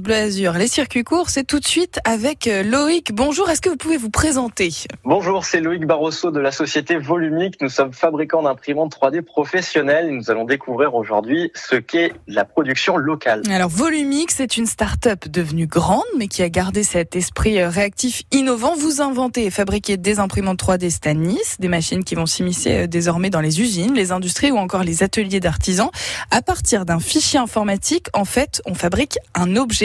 Bleu Azur, les circuits courts, c'est tout de suite avec euh, Loïc. Bonjour, est-ce que vous pouvez vous présenter? Bonjour, c'est Loïc Barroso de la société Volumique. Nous sommes fabricants d'imprimantes 3D professionnelles et nous allons découvrir aujourd'hui ce qu'est la production locale. Alors Volumique, c'est une start-up devenue grande mais qui a gardé cet esprit euh, réactif innovant. Vous inventez et fabriquez des imprimantes 3D Stanis, des machines qui vont s'immiscer euh, désormais dans les usines, les industries ou encore les ateliers d'artisans. À partir d'un fichier informatique, en fait, on fabrique un objet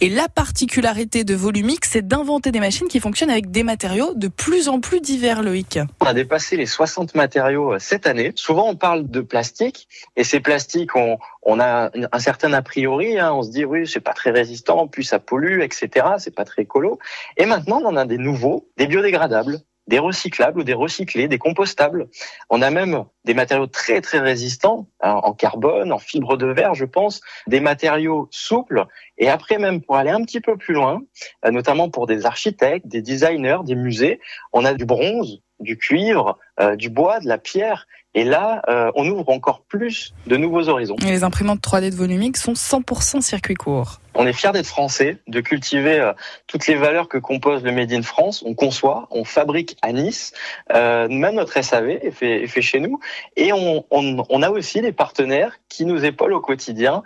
et la particularité de Volumix, c'est d'inventer des machines qui fonctionnent avec des matériaux de plus en plus divers, Loïc. On a dépassé les 60 matériaux euh, cette année. Souvent, on parle de plastique et ces plastiques, on, a un certain a priori. Hein, on se dit oui, c'est pas très résistant, puis ça pollue, etc. C'est pas très écolo. Et maintenant, on en a des nouveaux, des biodégradables des recyclables ou des recyclés, des compostables. On a même des matériaux très très résistants hein, en carbone, en fibre de verre, je pense, des matériaux souples. Et après même pour aller un petit peu plus loin, euh, notamment pour des architectes, des designers, des musées, on a du bronze, du cuivre, euh, du bois, de la pierre. Et là, euh, on ouvre encore plus de nouveaux horizons. Et les imprimantes 3D de Volumique sont 100% circuit court. On est fiers d'être français, de cultiver euh, toutes les valeurs que compose le Made in France. On conçoit, on fabrique à Nice, même notre SAV est fait, est fait chez nous. Et on, on, on, a aussi des partenaires qui nous épaulent au quotidien,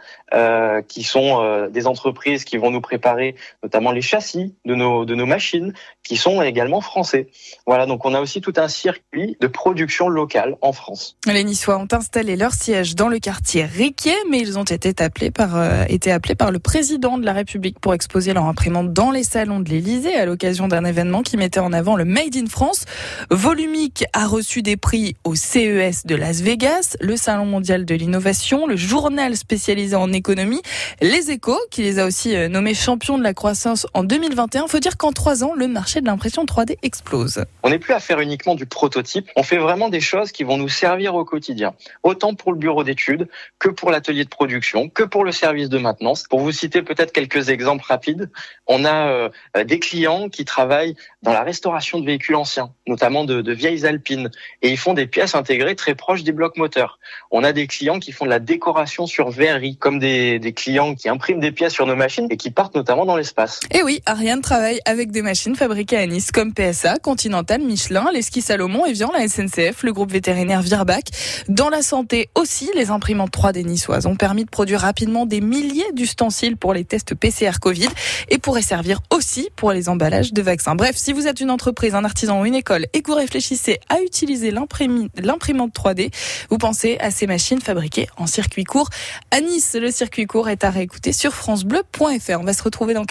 qui sont des entreprises qui vont nous préparer notamment les châssis de nos, de nos machines, qui sont également français. Voilà, donc on a aussi tout un circuit de production locale en France. Les Niçois ont installé leur siège dans le quartier Riquier, mais ils ont été appelés par, euh, été appelés par le président de la République pour exposer leur imprimante dans les salons de l'Élysée à l'occasion d'un événement qui mettait en avant le Made in France. Volumique a reçu des prix au CES de Las Vegas, le Salon mondial de l'innovation, le journal spécialisé en économie, Les Échos, qui les a aussi euh, nommés champions de la croissance en 2021. Faut dire qu'en trois ans, le marché de l'impression 3D explose. On n'est plus à faire uniquement du prototype, on fait vraiment des choses qui vont nous servir au quotidien, autant pour le bureau d'études que pour l'atelier de production, que pour le service de maintenance. Pour vous citer peut-être quelques exemples rapides. On a euh, des clients qui travaillent dans la restauration de véhicules anciens, notamment de, vieilles Alpines, et ils font des pièces intégrées très proches des blocs moteurs. On a des clients qui font de la décoration sur verrerie, comme des, des clients qui impriment des pièces sur nos machines et qui partent notamment dans l'espace. Et oui, Ariane travaille avec des machines fabriquées à Nice, comme PSA, Continental, Michelin, les skis Salomon, Evian, la SNCF, le groupe vétérinaire Virbac. Dans la santé aussi, les imprimantes 3D niçoises ont permis de produire rapidement des milliers d'ustensiles pour les tests PCR Covid et pourrait servir aussi pour les emballages de vaccins. Bref, si vous êtes une entreprise, un artisan ou une école et que vous réfléchissez à utiliser l'imprimante 3D, vous pensez à ces machines fabriquées en circuit court. À Nice, le circuit court est à réécouter sur francebleu.fr. On va se retrouver dans